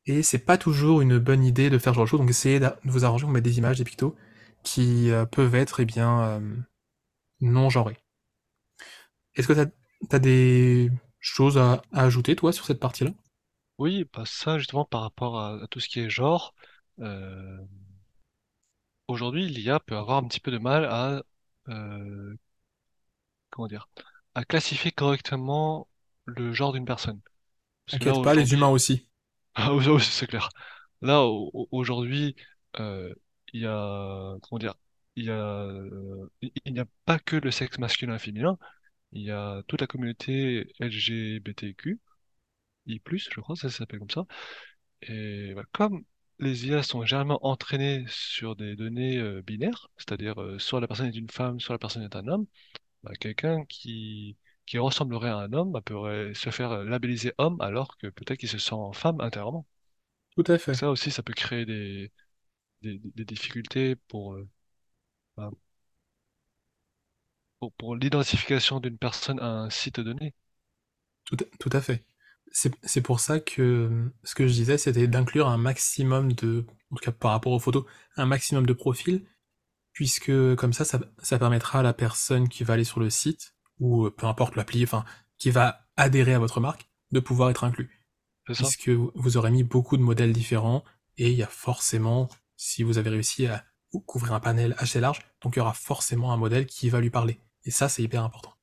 Speaker 1: Et c'est pas toujours une bonne idée de faire ce genre de choses, donc essayez de vous arranger, vous mettre des images, des pictos, qui peuvent être, eh bien, non genrés. Est-ce que tu as, des choses à, ajouter, toi, sur cette partie-là?
Speaker 2: Oui, bah ça, justement, par rapport à, tout ce qui est genre, aujourd'hui, l'IA peut avoir un petit peu de mal à, euh, comment dire, à classifier correctement le genre d'une personne.
Speaker 1: Là, pas, les humains aussi.
Speaker 2: Ah oui, c'est clair. Là, aujourd'hui, euh, il y a, comment dire, il y a, euh, il n'y a pas que le sexe masculin et féminin, il y a toute la communauté LGBTQ, I+, je crois, ça s'appelle comme ça. Et bah, comme les IA sont généralement entraînées sur des données euh, binaires, c'est-à-dire euh, soit la personne est une femme, soit la personne est un homme, bah, quelqu'un qui, qui ressemblerait à un homme bah, pourrait se faire labelliser homme alors que peut-être qu'il se sent femme intérieurement.
Speaker 1: Tout à fait.
Speaker 2: Ça aussi, ça peut créer des, des, difficultés pour, euh, bah, pour, pour l'identification d'une personne à un site donné.
Speaker 1: Tout, tout à fait c'est pour ça que ce que je disais, c'était d'inclure un maximum de, en tout cas par rapport aux photos, un maximum de profils, puisque comme ça, ça, permettra à la personne qui va aller sur le site, ou euh, peu importe l'appli, enfin, qui va adhérer à votre marque, de pouvoir être inclus. Puisque vous aurez mis beaucoup de modèles différents, et il y a forcément, si vous avez réussi à couvrir un panel assez large, donc il y aura forcément un modèle qui va lui parler. Et ça, c'est hyper important.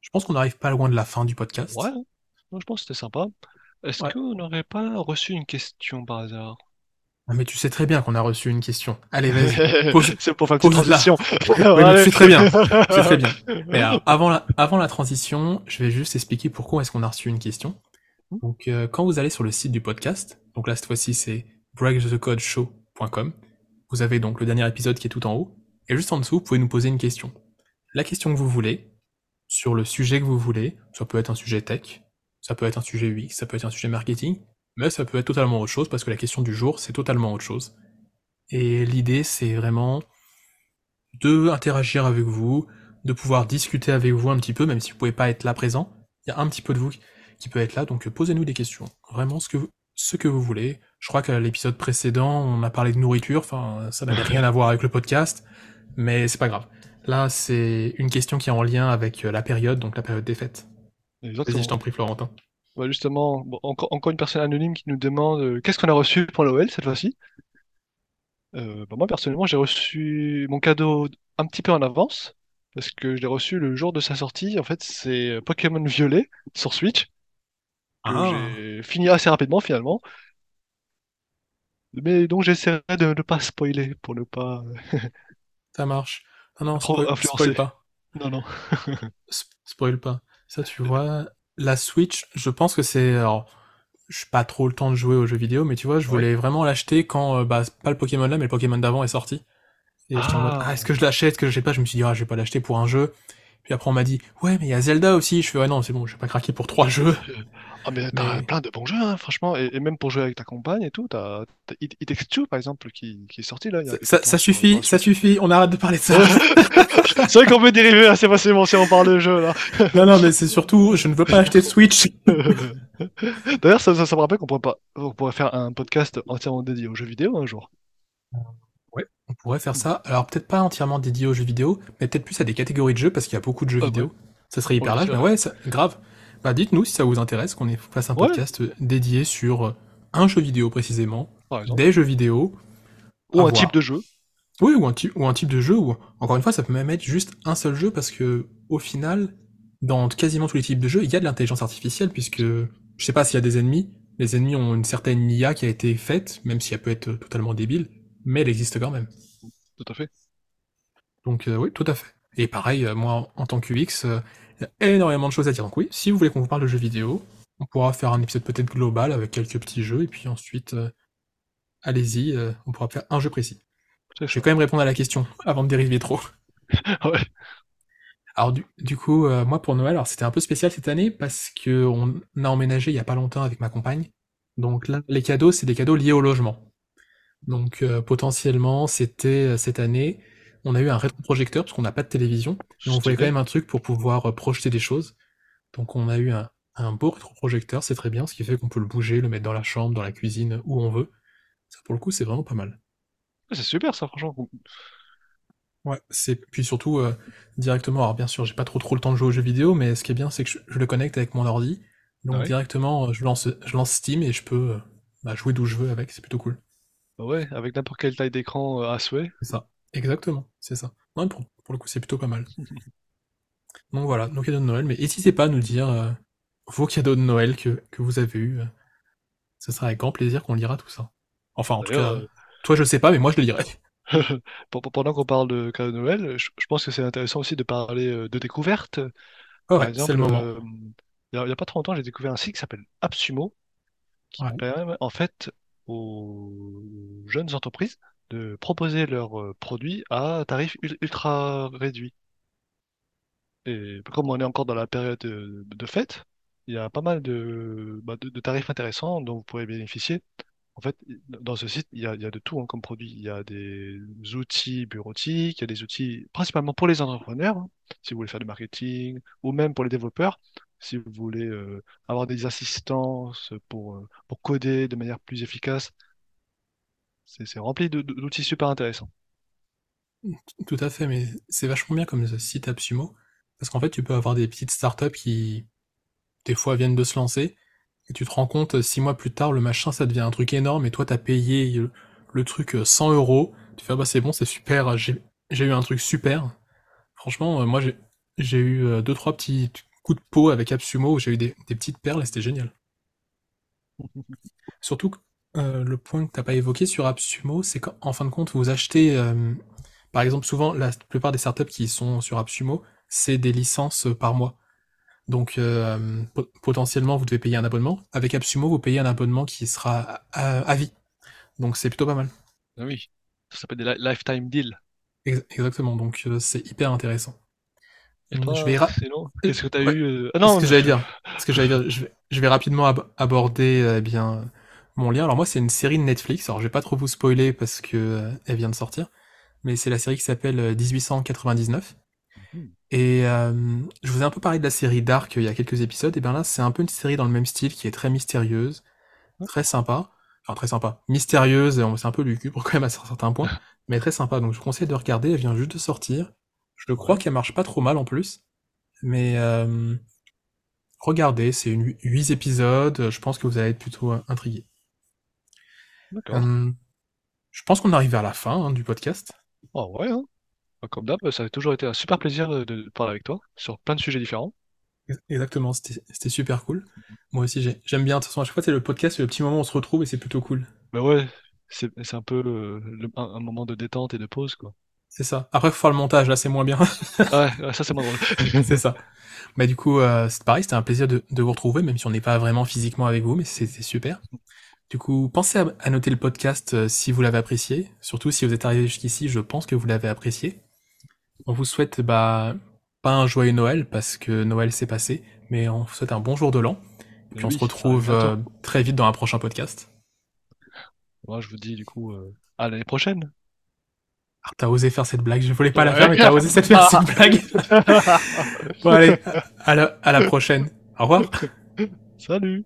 Speaker 1: Je pense qu'on n'arrive pas loin de la fin du podcast.
Speaker 2: Ouais, je pense que c'était sympa. Est-ce qu'on n'aurait pas reçu une question par hasard?
Speaker 1: Ah, mais tu sais très bien qu'on a reçu une question. Allez, vas-y.
Speaker 2: C'est pour faire une transition.
Speaker 1: oui, tu très bien. très bien. Mais avant, la, avant la transition, je vais juste expliquer pourquoi est-ce qu'on a reçu une question. Hmm. Donc, euh, quand vous allez sur le site du podcast, donc là, cette fois-ci, c'est breakthecodeshow.com. Vous avez donc le dernier épisode qui est tout en haut. Et juste en dessous, vous pouvez nous poser une question. La question que vous voulez, sur le sujet que vous voulez. Ça peut être un sujet tech, ça peut être un sujet UX, ça peut être un sujet marketing, mais ça peut être totalement autre chose parce que la question du jour, c'est totalement autre chose. Et l'idée, c'est vraiment de interagir avec vous, de pouvoir discuter avec vous un petit peu, même si vous pouvez pas être là présent. Il y a un petit peu de vous qui peut être là, donc posez-nous des questions. Vraiment ce que vous, ce que vous voulez. Je crois qu'à l'épisode précédent, on a parlé de nourriture, enfin, ça n'avait rien à voir avec le podcast, mais c'est pas grave. Là, c'est une question qui est en lien avec euh, la période, donc la période des fêtes. Vas-y, je t'en prie, Florentin.
Speaker 2: Bah, justement, encore, encore, une personne anonyme qui nous demande euh, qu'est-ce qu'on a reçu pour l'OL cette fois-ci? Euh, bah, moi, personnellement, j'ai reçu mon cadeau un petit peu en avance, parce que je l'ai reçu le jour de sa sortie. En fait, c'est Pokémon Violet sur Switch, ah. j'ai fini assez rapidement finalement. Mais donc j'essaierai de ne pas spoiler pour ne pas.
Speaker 1: Ça marche. Ah non, spoil, pas.
Speaker 2: Non, non.
Speaker 1: spoil pas. Ça, tu vois, la Switch, je pense que c'est. Alors, je suis pas trop le temps de jouer aux jeux vidéo, mais tu vois, je voulais vraiment l'acheter quand, euh, bah, pas le Pokémon là, mais le Pokémon d'avant est sorti. Et j'étais en mode, ah, est-ce que je l'achète, est-ce que je sais pas, je me suis dit, ah, je vais pas l'acheter pour un jeu. Puis après, on m'a dit, ouais, mais il y a Zelda aussi. Je fais, ouais, non, c'est bon, je vais pas craquer pour trois jeux.
Speaker 2: Ah, mais t'as plein de bons jeux, hein, franchement. Et, même pour jouer avec ta compagne et tout, t'as It, It Takes Two, par exemple, qui, qui est sorti là.
Speaker 1: ça, ça suffit, ça suffit, on arrête de parler de ça.
Speaker 2: c'est vrai qu'on peut dériver assez facilement si on parle de jeu là.
Speaker 1: non, non, mais c'est surtout, je ne veux pas acheter de Switch.
Speaker 2: D'ailleurs, ça, ça, me rappelle qu'on pourrait, pas, on pourrait faire un podcast entièrement dédié aux jeux vidéo un jour.
Speaker 1: On pourrait faire ça. Alors peut-être pas entièrement dédié aux jeux vidéo, mais peut-être plus à des catégories de jeux parce qu'il y a beaucoup de jeux ah, vidéo. Ça serait hyper large, mais ouais, grave. Bah dites-nous si ça vous intéresse qu'on fasse un podcast dédié sur un jeu vidéo précisément, des jeux vidéo.
Speaker 2: Ou un type de jeu.
Speaker 1: Oui, ou un, ou un type de jeu, ou encore une fois, ça peut même être juste un seul jeu parce que au final, dans quasiment tous les types de jeux, il y a de l'intelligence artificielle puisque je sais pas s'il y a des ennemis. Les ennemis ont une certaine IA qui a été faite, même si elle peut être totalement débile, mais elle existe quand même.
Speaker 2: Tout à fait.
Speaker 1: Donc euh, oui, tout à fait. Et pareil, euh, moi en tant qu'UX, euh, il y a énormément de choses à dire. Donc oui, si vous voulez qu'on vous parle de jeux vidéo, on pourra faire un épisode peut-être global avec quelques petits jeux, et puis ensuite, allez-y, on pourra faire un jeu précis. Je vais quand même répondre à la question avant de dériver trop. ouais. Alors du, coup, euh, moi pour Noël, alors c'était un peu spécial cette année parce que on a emménagé il y a pas longtemps avec ma compagne. Donc là, les cadeaux, c'est des cadeaux liés au logement. Donc euh, potentiellement, c'était euh, cette année, on a eu un rétroprojecteur parce qu'on n'a pas de télévision, mais on voulait quand même un truc pour pouvoir euh, projeter des choses. Donc on a eu un, un beau rétroprojecteur, c'est très bien, ce qui fait qu'on peut le bouger, le mettre dans la chambre, dans la cuisine, où on veut. Ça pour le coup, c'est vraiment pas mal.
Speaker 2: C'est super ça, franchement.
Speaker 1: Ouais, c'est puis surtout euh, directement. Alors bien sûr, j'ai pas trop trop le temps de jouer aux jeux vidéo, mais ce qui est bien, c'est que je, je le connecte avec mon ordi,
Speaker 2: Ah
Speaker 1: donc
Speaker 2: ouais?
Speaker 1: directement, je lance je lance Steam et je peux euh, bah, jouer d'où je veux avec. C'est plutôt cool.
Speaker 2: Bah ouais, avec n'importe quelle taille d'écran euh, à souhait.
Speaker 1: C'est ça. Exactement, c'est ça. Non, pour, pour le coup, c'est plutôt pas mal. Donc voilà, nos cadeaux de Noël. Mais n'hésitez pas à nous dire euh, vos cadeaux de Noël que, que vous avez eus. Ce sera avec grand plaisir qu'on lira tout ça. Enfin, en tout cas,
Speaker 2: euh,
Speaker 1: toi, je sais pas, mais moi, je le lirai.
Speaker 2: Pen- pen- Pendant qu'on parle de cadeau de Noël, je, je pense que c'est intéressant aussi de parler euh, de découvertes.
Speaker 1: Ouais, c'est le moment.
Speaker 2: euh, il y a, pas trop longtemps, j'ai découvert un site qui s'appelle AppSumo, qui
Speaker 1: Ouais.
Speaker 2: permet en fait aux jeunes entreprises de proposer leurs euh, produits à tarif ul- ultra réduit. Et comme on est encore dans la période de, de fête, il y a pas mal de, bah, tarifs intéressants dont vous pourrez bénéficier. En fait, dans ce site, il y a, il y a de tout hein, comme produit. Il y a des outils bureautiques, il y a des outils principalement pour les entrepreneurs, hein, si vous voulez faire du marketing, ou même pour les développeurs, si vous voulez euh, avoir des assistances pour, euh, pour coder de manière plus efficace. C'est rempli d'outils super intéressants.
Speaker 1: Tout à fait, mais c'est vachement bien comme site AppSumo. Parce qu'en fait, tu peux avoir des petites startups qui, des fois, viennent de se lancer. Et tu te rends compte, six mois plus tard, le machin, ça devient un truc énorme. Et toi, t'as payé le, truc euh, 100 euros. Tu fais, ah bah c'est bon, c'est super. J'ai eu un truc super. Franchement, euh, moi, j'ai eu euh, deux, trois petits coups de peau avec AppSumo où j'ai eu des, des petites perles et c'était génial. Surtout euh, le point que t'as pas évoqué sur AppSumo, c'est qu'en fin de compte, vous achetez, euh, par exemple, souvent, la plupart des startups qui sont sur AppSumo, c'est des licences euh, par mois. Donc, euh, po- potentiellement, vous devez payer un abonnement. Avec AppSumo, vous payez un abonnement qui sera à, à vie. Donc, c'est plutôt pas mal.
Speaker 2: Ah oui, ça s'appelle des li- lifetime deals.
Speaker 1: Ex- exactement. Donc, c'est hyper intéressant.
Speaker 2: Et
Speaker 1: Je vais,
Speaker 2: qu'est-ce que tu as
Speaker 1: ouais,
Speaker 2: eu Ah
Speaker 1: ce
Speaker 2: non,
Speaker 1: que
Speaker 2: non,
Speaker 1: j'allais dire, ce que j'allais dire, je vais, je vais rapidement ab- aborder euh, eh bien mon lien. Alors moi, c'est une série de Netflix. Alors je vais pas trop vous spoiler parce que euh, elle vient de sortir, mais c'est la série qui s'appelle euh, 1899.
Speaker 2: Mhm.
Speaker 1: Et euh, je vous ai un peu parlé de la série Dark il y a quelques épisodes. Et bien là, c'est un peu une série dans le même style qui est très mystérieuse, très sympa. Enfin très sympa, mystérieuse. C'est un peu lugubre quand même à certains points, mais très sympa. Donc je vous conseille de regarder. Elle vient juste de sortir. Je crois
Speaker 2: Ouais,
Speaker 1: qu'elle marche pas trop mal en plus. Mais euh, regardez, c'est une 8 épisodes, je pense que vous allez être plutôt euh, intrigué.
Speaker 2: d'accord.
Speaker 1: Euh, je pense qu'on arrive vers la fin hein, du podcast.
Speaker 2: Oh ouais, hein. Bah, Comme d'hab, ça a toujours été un super plaisir de, de parler avec toi sur plein de sujets différents.
Speaker 1: Exactement, c'était c'était super cool. Moi aussi, j'ai- j'aime bien. De toute façon, à chaque fois, c'est le podcast, c'est le petit moment où on se retrouve et c'est plutôt cool.
Speaker 2: Bah ouais, c'est c'est un peu le- un, un moment de détente et de pause, quoi.
Speaker 1: C'est ça. Après, faut faire le montage, là, c'est moins bien.
Speaker 2: Ouais, ça c'est moins drôle.
Speaker 1: c'est ça. Bah, du coup, euh, c'est pareil, c'était un plaisir de, de vous retrouver, même si on n'est pas vraiment physiquement avec vous, mais c'était super. Du coup, pensez à, à noter le podcast euh, si vous l'avez apprécié. Surtout si vous êtes arrivé jusqu'ici, je pense que vous l'avez apprécié. On vous souhaite bah, pas un joyeux Noël parce que Noël s'est passé, mais on vous souhaite un bon jour de l'an. Et
Speaker 2: Mais
Speaker 1: puis on se retrouve euh, très vite dans un prochain podcast.
Speaker 2: Moi, je vous dis du coup à l'année prochaine.
Speaker 1: Alors, t'as osé faire cette blague, je voulais pas la faire, mais t'as osé cette faire cette blague. bon allez, à la, à la prochaine. Au revoir.
Speaker 2: Salut!